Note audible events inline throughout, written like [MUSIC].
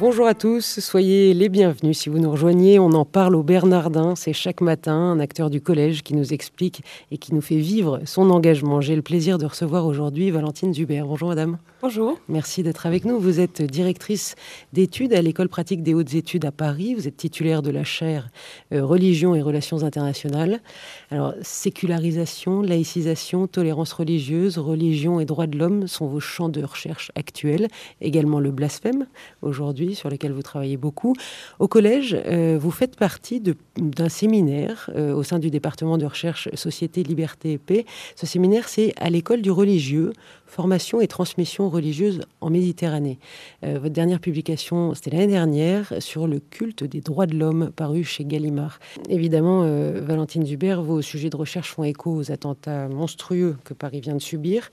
Bonjour à tous, soyez les bienvenus si vous nous rejoignez. On en parle au Bernardin, c'est chaque matin un acteur du collège qui nous explique et qui nous fait vivre son engagement. J'ai le plaisir de recevoir aujourd'hui Valentine Zuber. Bonjour madame. Bonjour. Merci d'être avec nous. Vous êtes directrice d'études à l'école pratique des hautes études à Paris. Vous êtes titulaire de la chaire euh, Religion et Relations internationales. Alors, sécularisation, laïcisation, tolérance religieuse, religion et droits de l'homme sont vos champs de recherche actuels. Également le blasphème, aujourd'hui, sur lequel vous travaillez beaucoup. Au collège, euh, vous faites partie d'un séminaire euh, au sein du département de recherche Société, Liberté et Paix. Ce séminaire, c'est à l'école du religieux, formation et transmission religieuse en Méditerranée. Euh, votre dernière publication, c'était l'année dernière, sur le culte des droits de l'homme, paru chez Gallimard. Évidemment, euh, Valentine Zuber, vos sujets de recherche font écho aux attentats monstrueux que Paris vient de subir.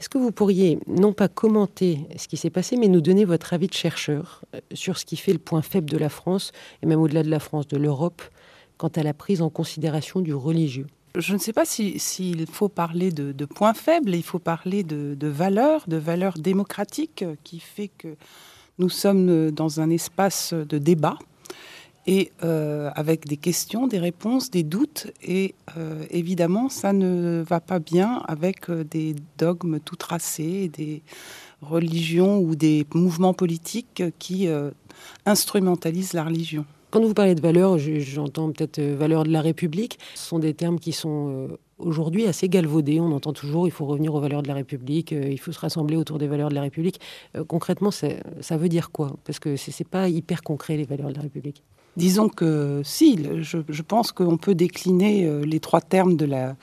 Est-ce que vous pourriez, non pas commenter ce qui s'est passé, mais nous donner votre avis de chercheur euh, sur ce qui fait le point faible de la France, et même au-delà de la France, de l'Europe, quant à la prise en considération du religieux? Je ne sais pas s'il faut parler de, points faibles, il faut parler de, valeurs, de valeurs démocratiques qui fait que nous sommes dans un espace de débat et euh, avec des questions, des réponses, des doutes. Et euh, évidemment, ça ne va pas bien avec euh, des dogmes tout tracés, des religions ou des mouvements politiques qui instrumentalisent la religion. Quand vous parlez de valeurs, j'entends peut-être euh, valeurs de la République. Ce sont des termes qui sont euh, aujourd'hui assez galvaudés. On entend toujours il faut revenir aux valeurs de la République, euh, il faut se rassembler autour des valeurs de la République. concrètement, ça veut dire quoi? Parce que ce n'est pas hyper concret, les valeurs de la République. Disons que si, je, je pense qu'on peut décliner les trois termes de la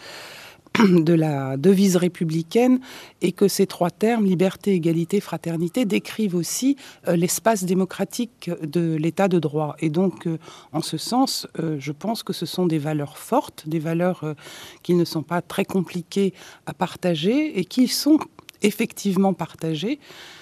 [CLEARS THROAT] de la devise républicaine et que ces trois termes, liberté, égalité, fraternité, décrivent aussi euh, l'espace démocratique de l'état de droit. Et donc, euh, en ce sens, euh, je pense que ce sont des valeurs fortes, des valeurs qui ne sont pas très compliquées à partager et qui sont effectivement partagées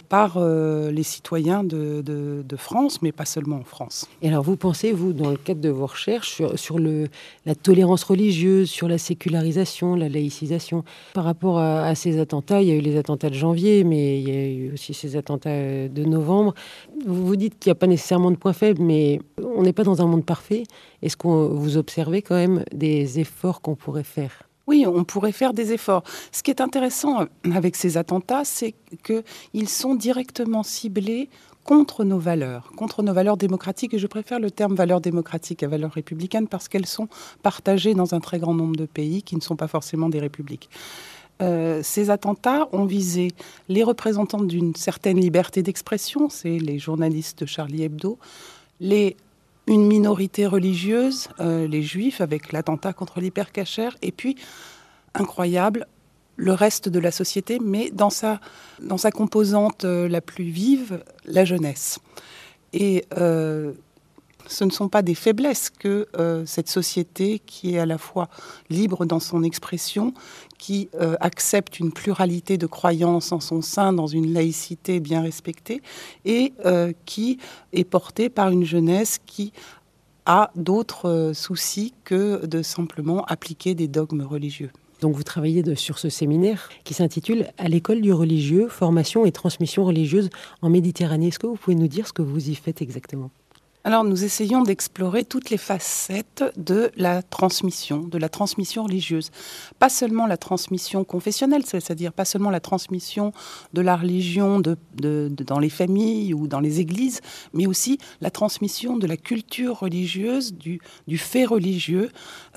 par euh, les citoyens de, France, mais pas seulement en France. Et alors vous pensez, vous, dans le cadre de vos recherches, sur, la tolérance religieuse, sur la sécularisation, la laïcisation, par rapport à, ces attentats, il y a eu les attentats de janvier, mais il y a eu aussi ces attentats de novembre. Vous vous dites qu'il n'y a pas nécessairement de points faibles, mais on n'est pas dans un monde parfait. Est-ce que vous observez quand même des efforts qu'on pourrait faire? Oui, on pourrait faire des efforts. Ce qui est intéressant avec ces attentats, c'est qu'ils sont directement ciblés contre nos valeurs, contre nos valeurs démocratiques. Et je préfère le terme valeurs démocratiques à valeurs républicaines parce qu'elles sont partagées dans un très grand nombre de pays qui ne sont pas forcément des républiques. Euh, ces attentats ont visé les représentants d'une certaine liberté d'expression, c'est les journalistes de Charlie Hebdo, les une minorité religieuse, euh, les juifs, avec l'attentat contre l'hypercachère, et puis, incroyable, le reste de la société, mais dans sa, dans sa composante euh, la plus vive, la jeunesse. Et euh, ce ne sont pas des faiblesses que euh, cette société qui est à la fois libre dans son expression, qui euh, accepte une pluralité de croyances en son sein dans une laïcité bien respectée, et euh, qui est portée par une jeunesse qui a d'autres soucis que de simplement appliquer des dogmes religieux. Donc vous travaillez sur ce séminaire qui s'intitule À l'école du religieux, formation et transmission religieuse en Méditerranée. Est-ce que vous pouvez nous dire ce que vous y faites exactement? Alors nous essayons d'explorer toutes les facettes de la transmission, de la transmission religieuse. Pas seulement la transmission confessionnelle, c'est-à-dire pas seulement la transmission de la religion dans les familles ou dans les églises, mais aussi la transmission de la culture religieuse, du, fait religieux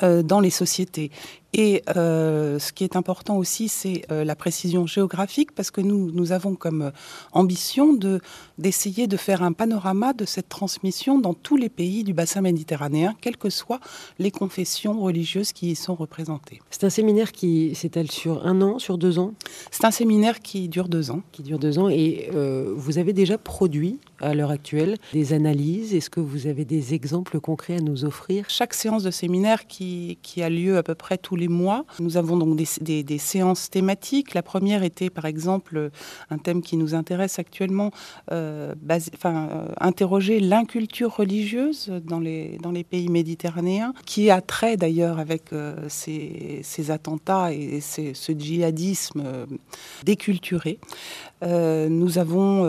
euh, dans les sociétés. Et euh, ce qui est important aussi, c'est euh, la précision géographique, parce que nous, nous avons comme euh, ambition de, d'essayer de faire un panorama de cette transmission dans tous les pays du bassin méditerranéen, quelles que soient les confessions religieuses qui y sont représentées. C'est un séminaire qui s'étale sur un an, sur deux ans? C'est un séminaire qui dure deux ans. Qui dure deux ans. Et vous avez déjà produit à l'heure actuelle, des analyses Est-ce que vous avez des exemples concrets à nous offrir? Chaque séance de séminaire qui, a lieu à peu près tous les mois, nous avons donc des, séances thématiques. La première était par exemple un thème qui nous intéresse actuellement, euh, enfin, euh, interroger l'inculture religieuse dans les, pays méditerranéens, qui a trait d'ailleurs avec euh, ces, attentats et ce djihadisme déculturé. Nous avons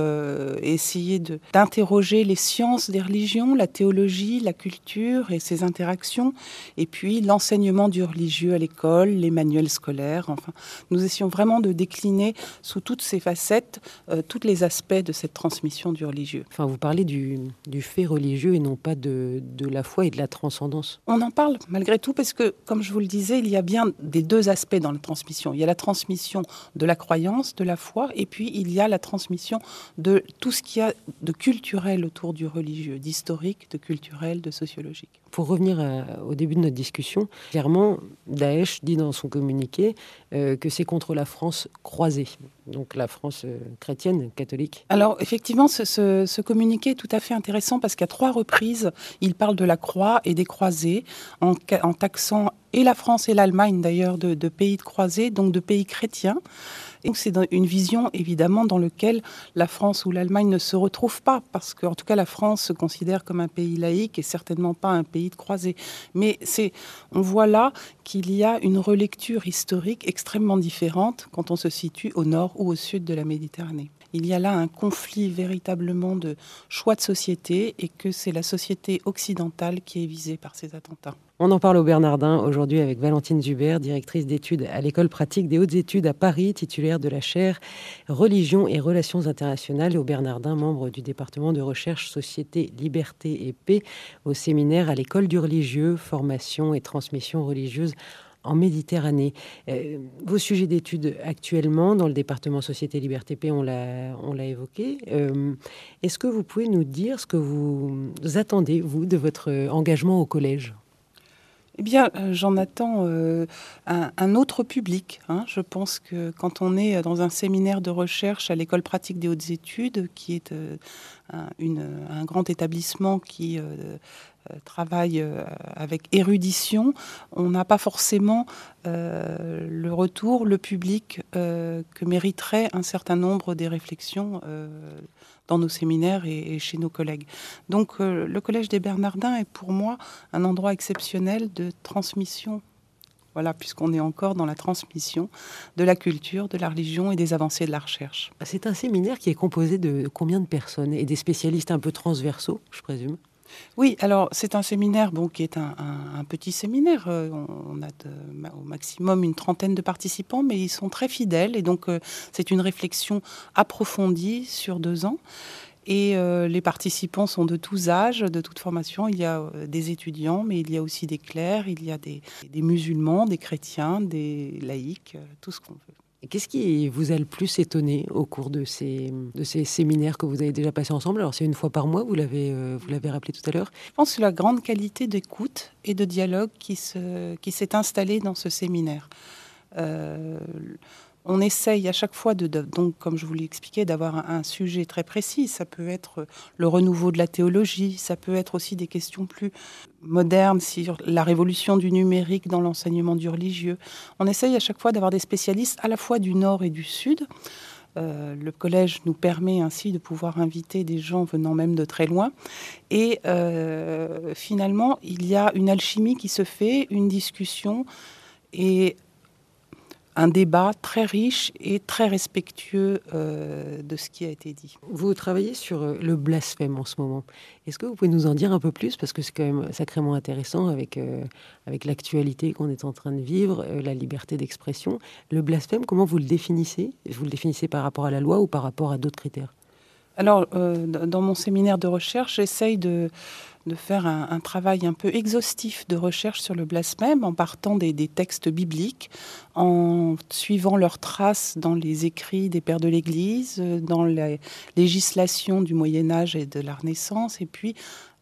essayé d'interroger les sciences des religions, la théologie, la culture et ses interactions, et puis l'enseignement du religieux à l'école, les manuels scolaires. Enfin, nous essayons vraiment de décliner sous toutes ces facettes euh, tous les aspects de cette transmission du religieux. Enfin, vous parlez du, du fait religieux et non pas de, de, la foi et de la transcendance. On en parle malgré tout parce que, comme je vous le disais, il y a bien des deux aspects dans la transmission. Il y a la transmission de la croyance, de la foi, et puis il y a la transmission de tout ce qu'il y a de culturel autour du religieux, d'historique, de culturel, de sociologique. Pour revenir au début de notre discussion, clairement, Daesh dit dans son communiqué euh, que c'est contre la France croisée, donc la France euh, chrétienne, catholique. Alors effectivement, ce, ce, communiqué est tout à fait intéressant parce qu'à trois reprises, il parle de la croix et des croisés en, en taxant et la France et l'Allemagne d'ailleurs de, pays de croisés, donc de pays chrétiens. C'est une vision évidemment dans laquelle la France ou l'Allemagne ne se retrouvent pas, parce qu'en tout cas la France se considère comme un pays laïque et certainement pas un pays de croisés. Mais c'est, on voit là qu'il y a une relecture historique extrêmement différente quand on se situe au nord ou au sud de la Méditerranée. Il y a là un conflit véritablement de choix de société et que c'est la société occidentale qui est visée par ces attentats. On en parle au Bernardin aujourd'hui avec Valentine Zuber, directrice d'études à l'école pratique des hautes études à Paris, titulaire de la chaire Religion et Relations internationales, et au Bernardin, membre du département de recherche Société, Liberté et Paix, au séminaire à l'école du religieux, formation et transmission religieuse en Méditerranée. Euh, vos sujets d'études actuellement dans le département Société Liberté Paix, on l'a évoqué. Euh, est-ce que vous pouvez nous dire ce que vous attendez, vous, de votre engagement au collège? Eh bien, euh, j'en attends euh, un, autre public. Hein. Je pense que quand on est dans un séminaire de recherche à l'école pratique des hautes études, qui est euh, un, grand établissement qui travaille avec érudition, on n'a pas forcément le retour, le public que mériterait un certain nombre des réflexions dans nos séminaires et, chez nos collègues. Donc euh, le Collège des Bernardins est pour moi un endroit exceptionnel de transmission. Voilà, puisqu'on est encore dans la transmission de la culture, de la religion et des avancées de la recherche. C'est un séminaire qui est composé de combien de personnes et des spécialistes un peu transversaux, je présume? Oui, alors c'est un séminaire bon, qui est un, petit séminaire. Euh, on, a au maximum une trentaine de participants, mais ils sont très fidèles et donc euh, c'est une réflexion approfondie sur deux ans. Et euh, les participants sont de tous âges, de toute formation. Il y a des étudiants, mais il y a aussi des clercs, il y a des musulmans, des chrétiens, des laïcs, tout ce qu'on veut. Qu'est-ce qui vous a le plus étonné au cours de ces, de ces séminaires que vous avez déjà passés ensemble? Alors c'est une fois par mois, vous l'avez, euh, vous l'avez rappelé tout à l'heure. Je pense que la grande qualité d'écoute et de dialogue qui, se, qui s'est installée dans ce séminaire. Euh, on essaye à chaque fois, de, donc, comme je vous l'ai d'avoir un, sujet très précis. Ça peut être le renouveau de la théologie, ça peut être aussi des questions plus modernes sur la révolution du numérique dans l'enseignement du religieux. On essaye à chaque fois d'avoir des spécialistes à la fois du nord et du sud. Euh, le collège nous permet ainsi de pouvoir inviter des gens venant même de très loin. Et euh, finalement, il y a une alchimie qui se fait, une discussion. Et un débat très riche et très respectueux euh, de ce qui a été dit. Vous travaillez sur euh, le blasphème en ce moment. Est-ce que vous pouvez nous en dire un peu plus? Parce que c'est quand même sacrément intéressant avec, euh, avec l'actualité qu'on est en train de vivre, la liberté d'expression. Le blasphème, comment vous le définissez? Vous le définissez par rapport à la loi ou par rapport à d'autres critères? Alors, dans mon séminaire de recherche, j'essaye de, faire un, travail un peu exhaustif de recherche sur le blasphème en partant des, textes bibliques, en suivant leurs traces dans les écrits des pères de l'Église, dans la législation du Moyen Âge et de la Renaissance, et puis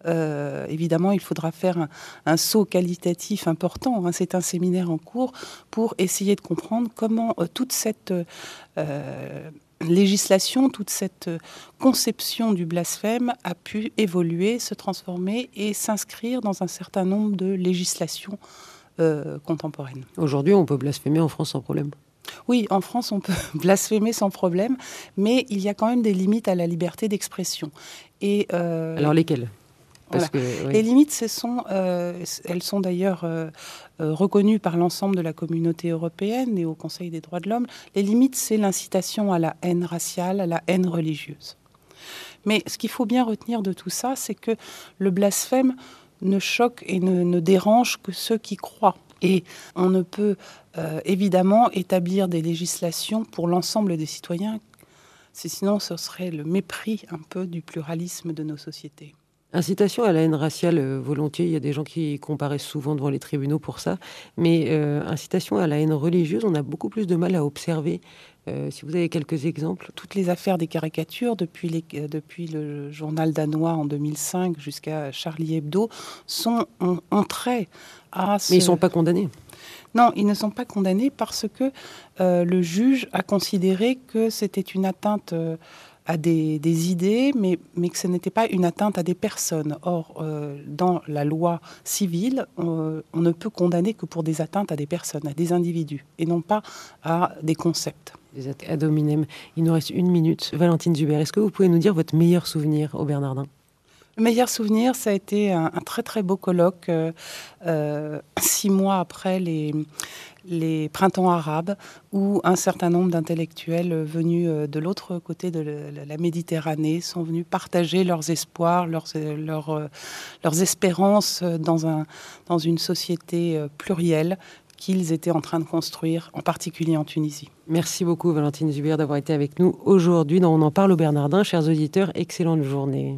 euh, évidemment, il faudra faire un, saut qualitatif important. Hein. C'est un séminaire en cours pour essayer de comprendre comment euh, toute cette euh, législation, toute cette conception du blasphème a pu évoluer, se transformer et s'inscrire dans un certain nombre de législations euh, contemporaines. Aujourd'hui, on peut blasphémer en France sans problème. Oui, en France, on peut [LAUGHS] blasphémer sans problème, mais il y a quand même des limites à la liberté d'expression. Et euh, Alors lesquelles? Les limites, ce sont, euh, elles sont d'ailleurs euh, reconnues par l'ensemble de la communauté européenne et au Conseil des droits de l'homme. Les limites, c'est l'incitation à la haine raciale, à la haine religieuse. Mais ce qu'il faut bien retenir de tout ça, c'est que le blasphème ne choque et ne dérange que ceux qui croient. Et on ne peut euh, évidemment établir des législations pour l'ensemble des citoyens, sinon ce serait le mépris un peu du pluralisme de nos sociétés. Incitation à la haine raciale, euh, volontiers, il y a des gens qui comparaissent souvent devant les tribunaux pour ça, mais euh, incitation à la haine religieuse, on a beaucoup plus de mal à observer. si vous avez quelques exemples. Toutes les affaires des caricatures, depuis, les, depuis le journal danois en 2005 jusqu'à Charlie Hebdo, sont entrées à... Mais ils ne sont pas condamnés non, ils ne sont pas condamnés parce que euh, le juge a considéré que c'était une atteinte euh, à des, idées, mais, mais, que ce n'était pas une atteinte à des personnes. Or, euh, dans la loi civile, on, ne peut condamner que pour des atteintes à des personnes, à des individus, et non pas à des concepts. Ad hominem. Il nous reste une minute. Valentine Zuber, est-ce que vous pouvez nous dire votre meilleur souvenir au Bernardin? Le meilleur souvenir, ça a été un, très très beau colloque, euh, euh, six mois après les, les printemps arabes, où un certain nombre d'intellectuels venus euh, de l'autre côté de la Méditerranée sont venus partager leurs espoirs, leurs, leurs, leurs espérances dans, un, dans une société plurielle qu'ils étaient en train de construire, en particulier en Tunisie. Merci beaucoup Valentine Zubier d'avoir été avec nous aujourd'hui On en parle au Bernardin. Chers auditeurs, excellente journée.